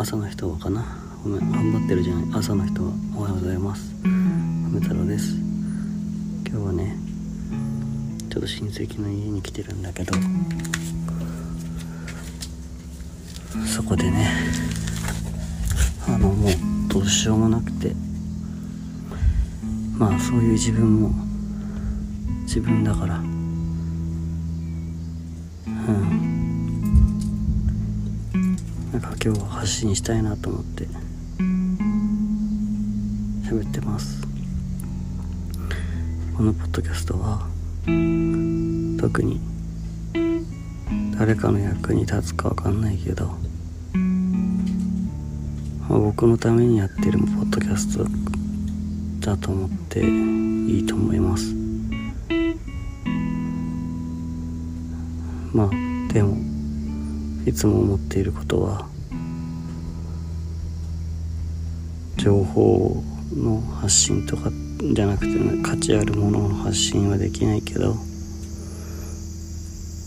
朝の人はかな。ごめん頑張ってるじゃない朝の人はおはようございます。梅太郎です。今日はねちょっと親戚の家に来てるんだけどそこでねあのもうどうしようもなくてまあそういう自分も自分だからなんか今日は発信したいなと思って。喋ってます。このポッドキャストは特に誰かの役に立つか分かんないけど、僕のためにやってるポッドキャストだと思っていいと思います。つも思っていることは情報の発信とかじゃなくて、ね、価値あるものの発信はできないけど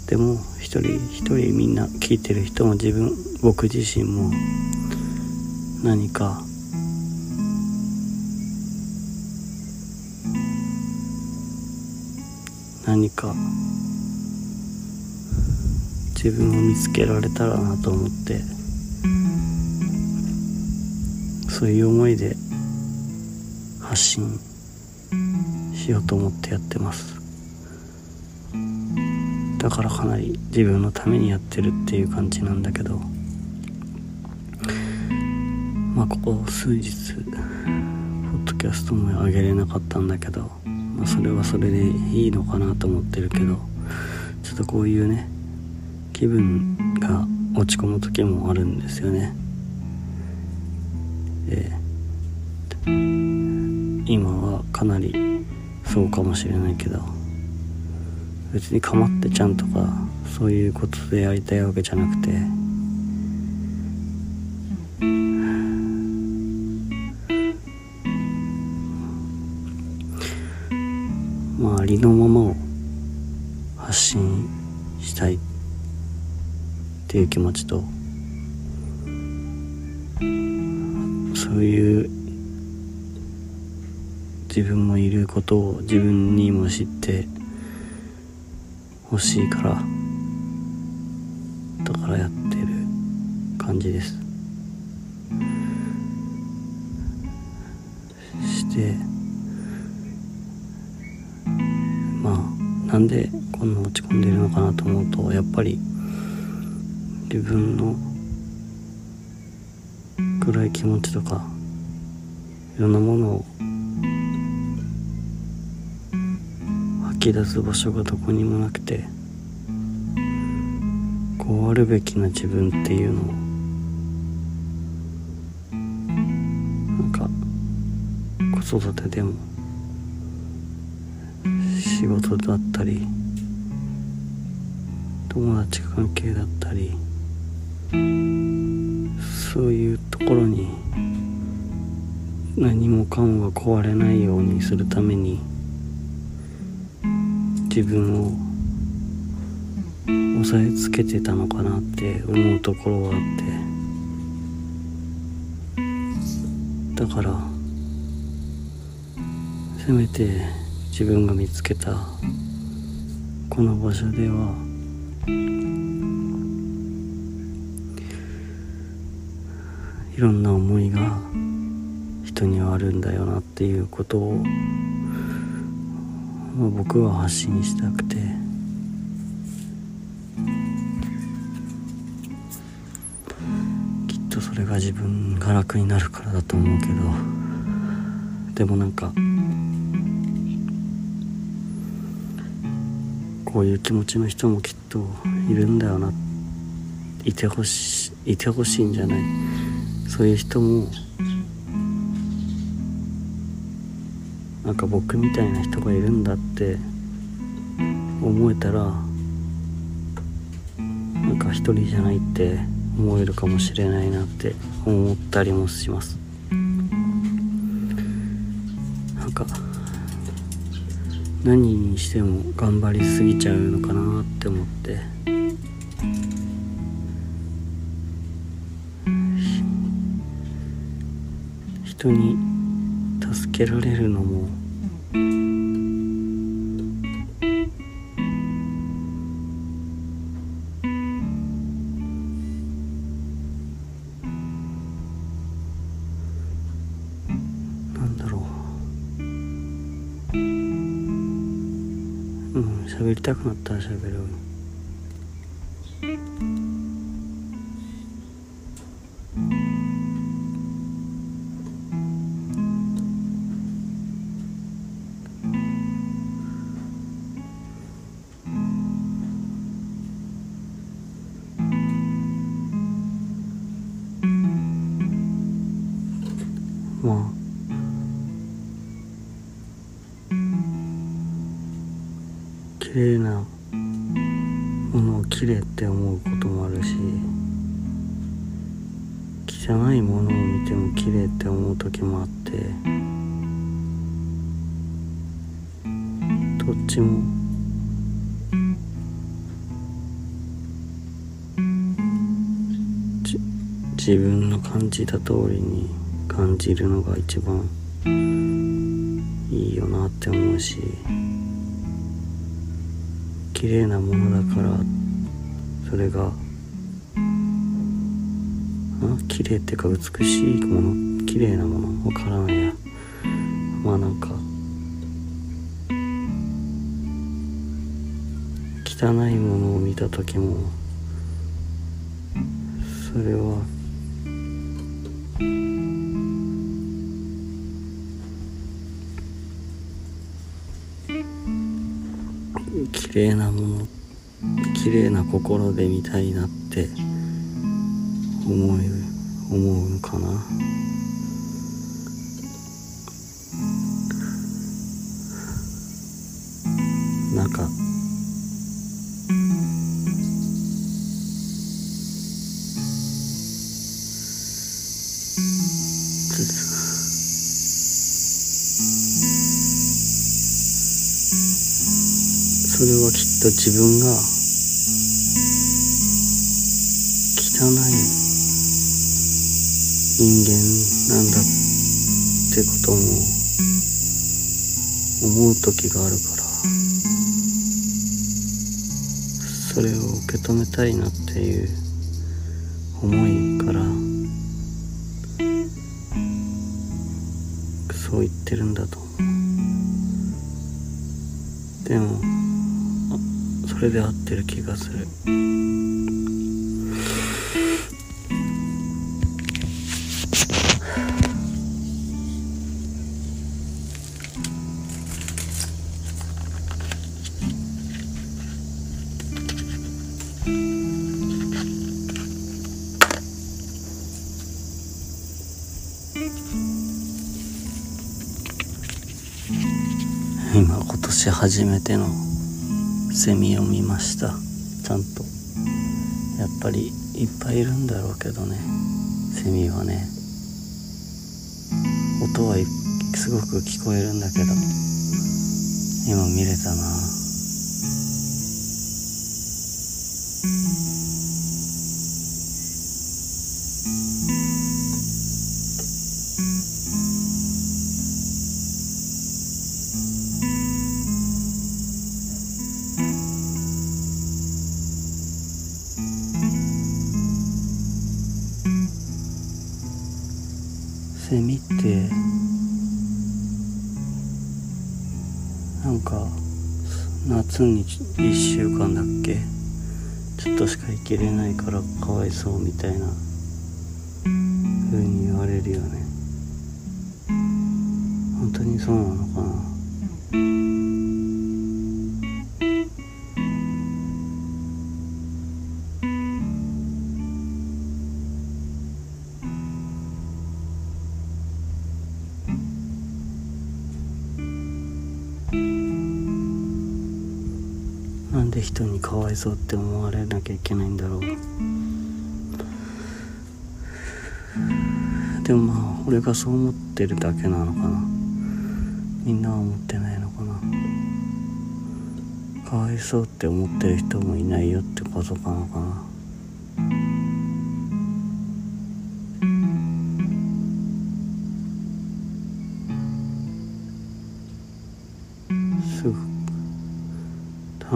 でも一人一人みんな聞いてる人も自分僕自身も何か何か自分を見つけられたらなと思ってそういう思いで発信しようと思ってやってます。だからかなり自分のためにやってるっていう感じなんだけどまあここ数日ポッドキャストも上げれなかったんだけど、まあ、それはそれでいいのかなと思ってるけどちょっとこういうね気分が落ち込む時もあるんですよね。で今はかなりそうかもしれないけど別に構ってちゃんとかそういうことでやりたいわけじゃなくて。まあありのままをっていう気持ちとそういう自分もいることを自分にも知ってほしいからだからやってる感じです。してまあなんでこんな落ち込んでるのかなと思うとやっぱり自分の暗い気持ちとかいろんなものを吐き出す場所がどこにもなくてこうあるべきな自分っていうのをなんか子育てでも仕事だったり友達関係だったりそういうところに何もかもが壊れないようにするために自分を押さえつけてたのかなって思うところがあって。だからせめて自分が見つけたこの場所ではいろんな思いが人にはあるんだよなっていうことを、僕は発信したくて。きっとそれが自分が楽になるからだと思うけど。でもなんかこういう気持ちの人もきっといるんだよな。いてほしいいてほしいんじゃない。そういう人もなんか僕みたいな人がいるんだって思えたらなんか一人じゃないって思えるかもしれないなって思ったりもします。なんか何にしても頑張りすぎちゃうのかなって思って。人に助けられるのもなんだろう。うん喋りたくなったら喋るまあ。綺麗なものを綺麗って思うこともあるし汚いものを見ても綺麗って思う時もあってどっちもじ自分の感じた通りに感じるのが一番いいよなって思うし綺麗なものだからそれがあ綺麗っていうか美しいもの綺麗なものわからないや。まあなんか汚いものを見た時もそれは綺麗なもの綺麗な心で見たいなって思う思うかな。なんかと自分が汚い人間なんだってことも思う時があるからそれを受け止めたいなっていう思いからそう言ってるんだと思う。でもれで合ってる気がする。今今年初めてのセミを見ました。ちゃんと。やっぱりいっぱいいるんだろうけどね。セミはね。音はすごく聞こえるんだけど。今見れたな。セ見てなんか夏に1週間だっけ？ちょっとしか行けれないからかわいそうみたいな風に言われるよね。本当にそうなのかな？なんで人にかわいそうって思われなきゃいけないんだろう。でもまあ俺がそう思ってるだけなのかな。みんなは思ってないのかな。かわいそうって思ってる人もいないよってことかな。かな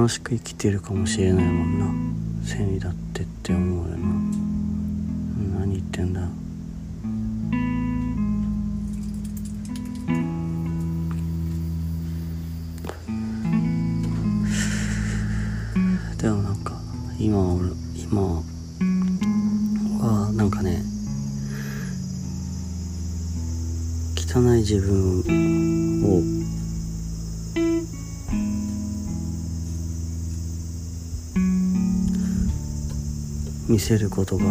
楽しく生きてるかもしれないもんな。セミだってって思うよな。何言ってんだ。でもなんか今俺今はなんかね汚い自分見せることが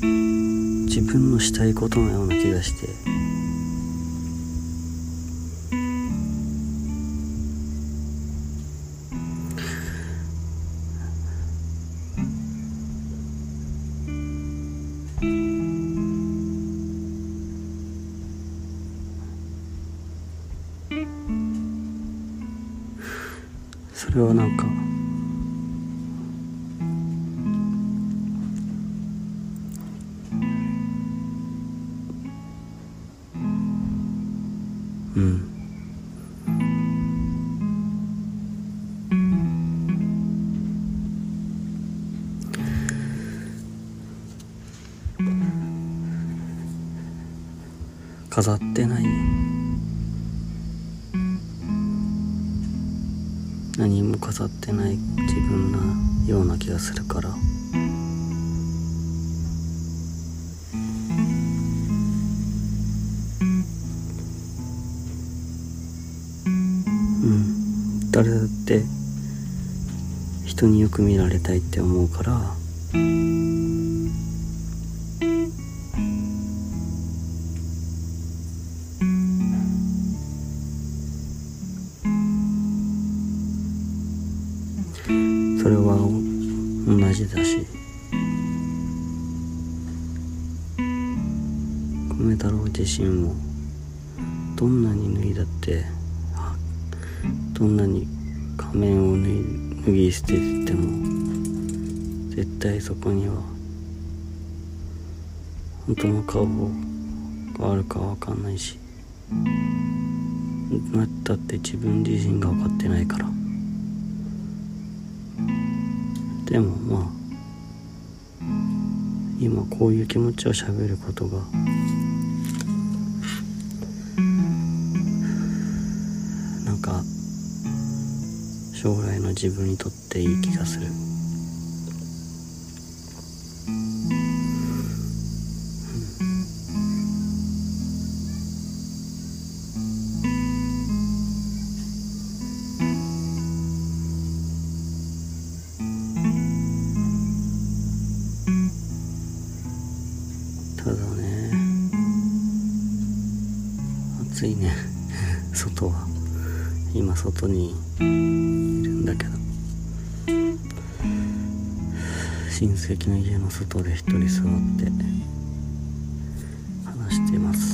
自分のしたいことのような気がしてそれはなんか飾ってない何も飾ってない自分なような気がするから。うん。誰だって人によく見られたいって思うから。米太郎自身もどんなに脱いだってどんなに仮面を脱い脱ぎ捨てても絶対そこには本当の顔があるかわかんないしなったって自分自身が分かってないから。でもまあ今こういう気持ちをしゃべることが将来の自分にとっていい気がする。外で一人座って話してます。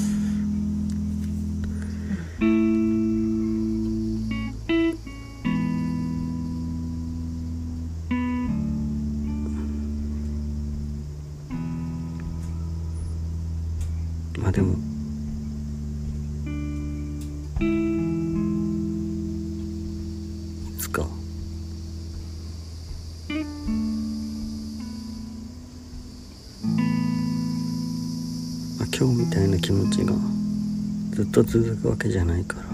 みたいな気持ちがずっと続くわけじゃないから。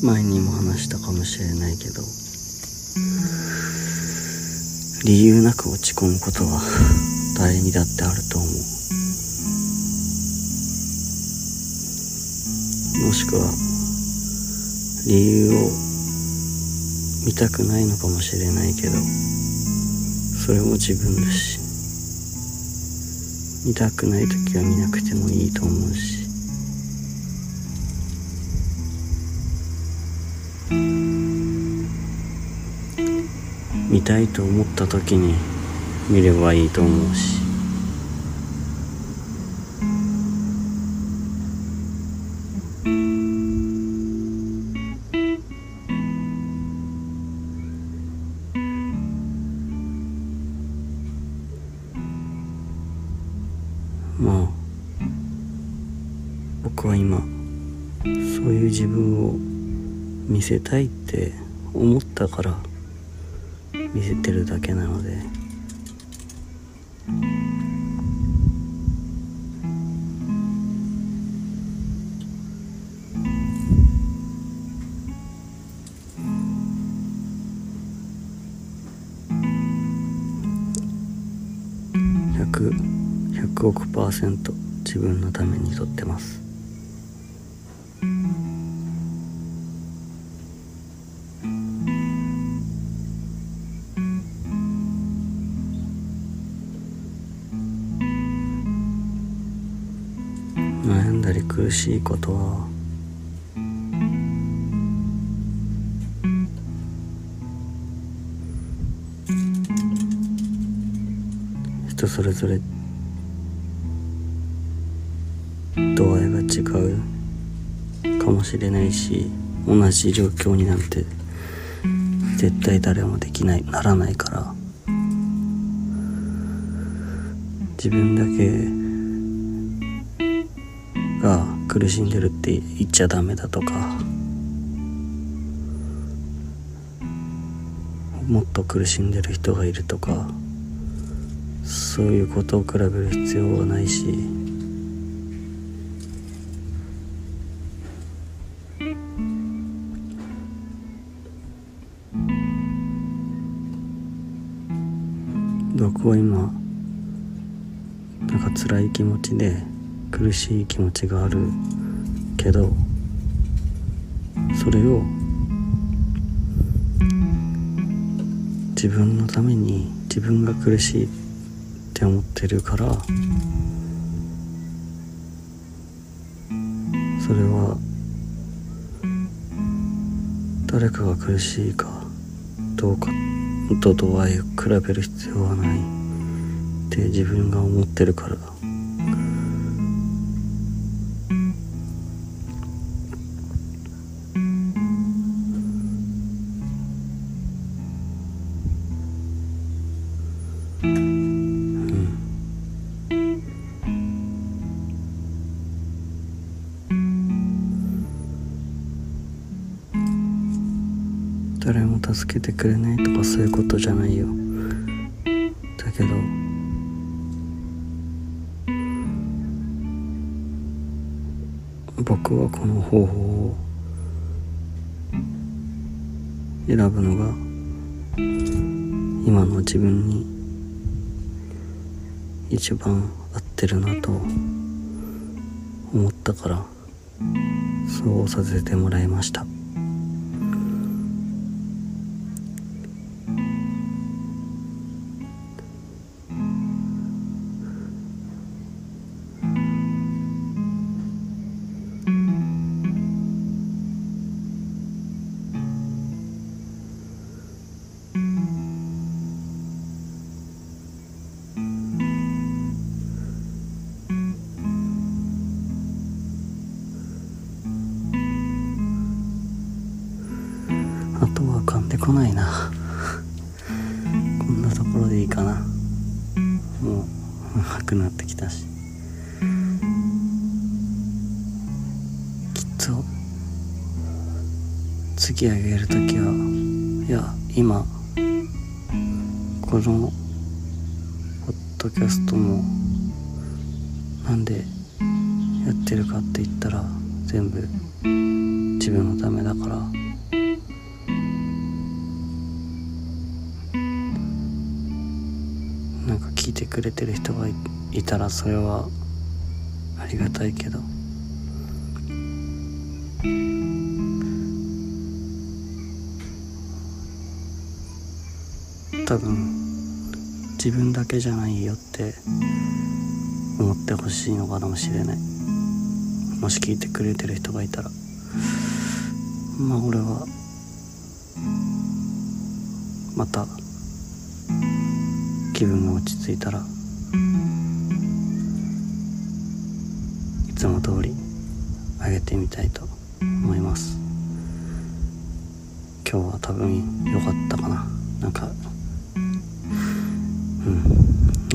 前にも話したかもしれないけど理由なく落ち込むことは 誰にだってあると思う。もしくは理由を見たくないのかもしれないけどそれも自分だし見たくない時は見なくてもいいと思うし。見たいと思った時に見ればいいと思うし。せたいって思ったから見せてるだけなので。100億パーセント自分のためにとってます。ことは人それぞれ。度合いが違うかもしれないし同じ状況になんて絶対誰もできないならないから。自分だけが苦しんでるって言っちゃダメだとかもっと苦しんでる人がいるとかそういうことを比べる必要はないし僕は今なんか辛い気持ちで苦しい気持ちがあるけどそれを自分のために自分が苦しいって思ってるからそれは誰かが苦しいかどうかと度合いを比べる必要はないって自分が思ってるから。誰助けてくれないとかそういうことじゃないよ。だけど僕はこの方法を選ぶのが今の自分に一番合ってるなと思ったからそうさせてもらいました。とは噛んでこないな。こんなところでいいかな。もう長くなってきたし。きっと次あげる時はいや今このポッドキャストもなんでやってるかって言ったら全部自分のためだから。くれてる人がいいたらそれはありがたいけど。多分自分だけじゃないよって思ってほしいのかもしれない。もし聞いてくれてる人がいたら。まあ俺はまた気分が落ち着いたらいつも通りあげてみたいと思います。今日は多分良かったかな。なんかう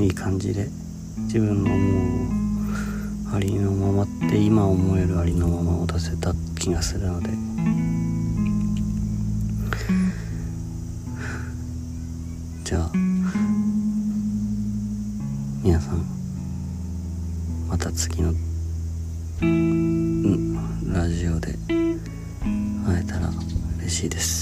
んいい感じで自分の思うありのままって今思えるありのままを出せた気がするので。じゃあ皆さんまた次のラジオで会えたら嬉しいです。